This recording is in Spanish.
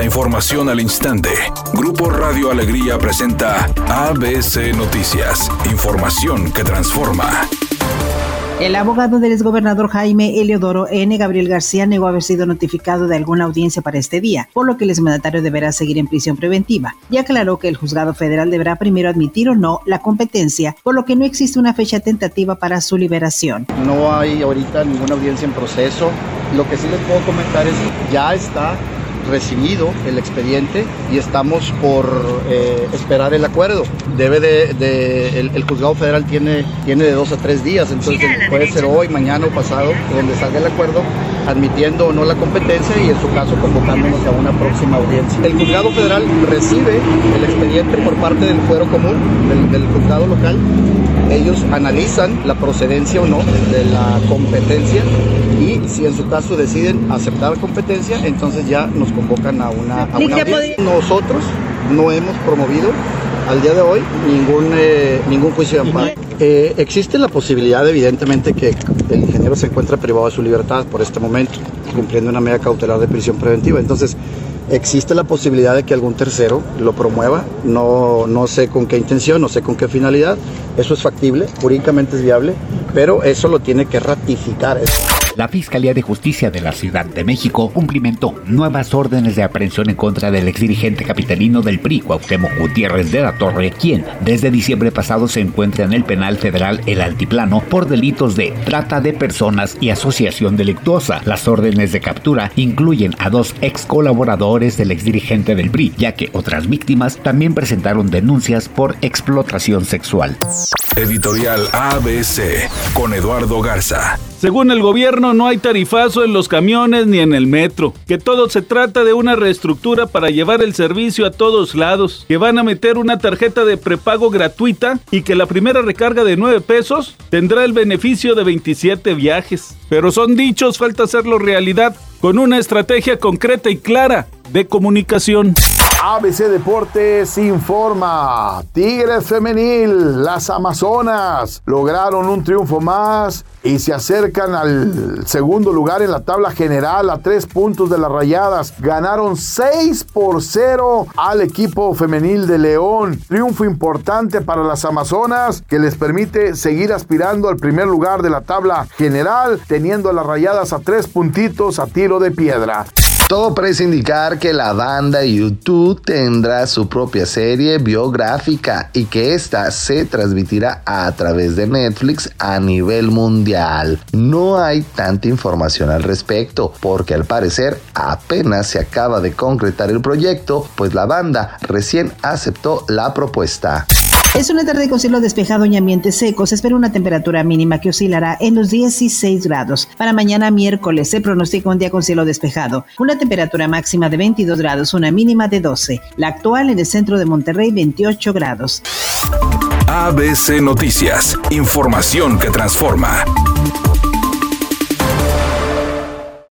La información al instante. Grupo Radio Alegría presenta ABC Noticias. Información que transforma. El abogado del exgobernador Jaime Eliodoro N. Gabriel García negó haber sido notificado de alguna audiencia para este día, por lo que el exmandatario deberá seguir en prisión preventiva. Y aclaró que el juzgado federal deberá primero admitir o no la competencia, por lo que no existe una fecha tentativa para su liberación. No hay ahorita ninguna audiencia en proceso. Lo que sí les puedo comentar es que ya está recibido el expediente y estamos por eh, esperar el acuerdo. Debe de, el, juzgado federal tiene, tiene de dos a tres días, entonces puede ser hoy, mañana o pasado donde salga el acuerdo, admitiendo o no la competencia y en su caso convocándonos a una próxima audiencia. El juzgado federal recibe el expediente por parte del fuero común, del, del juzgado local. Ellos analizan la procedencia o no de la competencia y si en su caso deciden aceptar la competencia, entonces ya nos convocan a una, a Nosotros no hemos promovido al día de hoy ningún, eh, ningún juicio de amparo. Eh, existe la posibilidad, evidentemente, que el ingeniero se encuentre privado de su libertad por este momento, cumpliendo una medida cautelar de prisión preventiva. Entonces, existe la posibilidad de que algún tercero lo promueva. No, no sé con qué intención, no sé con qué finalidad. Eso es factible, jurídicamente es viable, pero eso lo tiene que ratificar la Fiscalía de Justicia de la Ciudad de México cumplimentó nuevas órdenes de aprehensión en contra del exdirigente capitalino del PRI, Cuauhtémoc Gutiérrez de la Torre, quien desde diciembre pasado se encuentra en el penal federal El Altiplano por delitos de trata de personas y asociación delictuosa. Las órdenes de captura incluyen a dos ex colaboradores del exdirigente del PRI, ya que otras víctimas también presentaron denuncias por explotación sexual. Editorial ABC con Eduardo Garza. Según el gobierno, no hay tarifazo en los camiones ni en el metro, que todo se trata de una reestructura para llevar el servicio a todos lados, que van a meter una tarjeta de prepago gratuita y que la primera recarga de 9 pesos tendrá el beneficio de 27 viajes. Pero son dichos, falta hacerlo realidad con una estrategia concreta y clara de comunicación. ABC Deportes informa. Tigres Femenil, las Amazonas, lograron un triunfo más y se acercan al segundo lugar en la tabla general a tres puntos de las rayadas. Ganaron 6 por 0 al equipo femenil de León. Triunfo importante para las Amazonas que les permite seguir aspirando al primer lugar de la tabla general, teniendo a las rayadas a tres puntitos a tiro de piedra. Todo parece indicar que la banda YouTube tendrá su propia serie biográfica y que esta se transmitirá a través de Netflix a nivel mundial. No hay tanta información al respecto porque al parecer apenas se acaba de concretar el proyecto pues la banda recién aceptó la propuesta. Es una tarde con cielo despejado y ambiente seco. Se espera una temperatura mínima que oscilará en los 16 grados. Para mañana miércoles se pronostica un día con cielo despejado. Una temperatura máxima de 22 grados, una mínima de 12. La actual en el centro de Monterrey 28 grados. ABC Noticias. Información que transforma.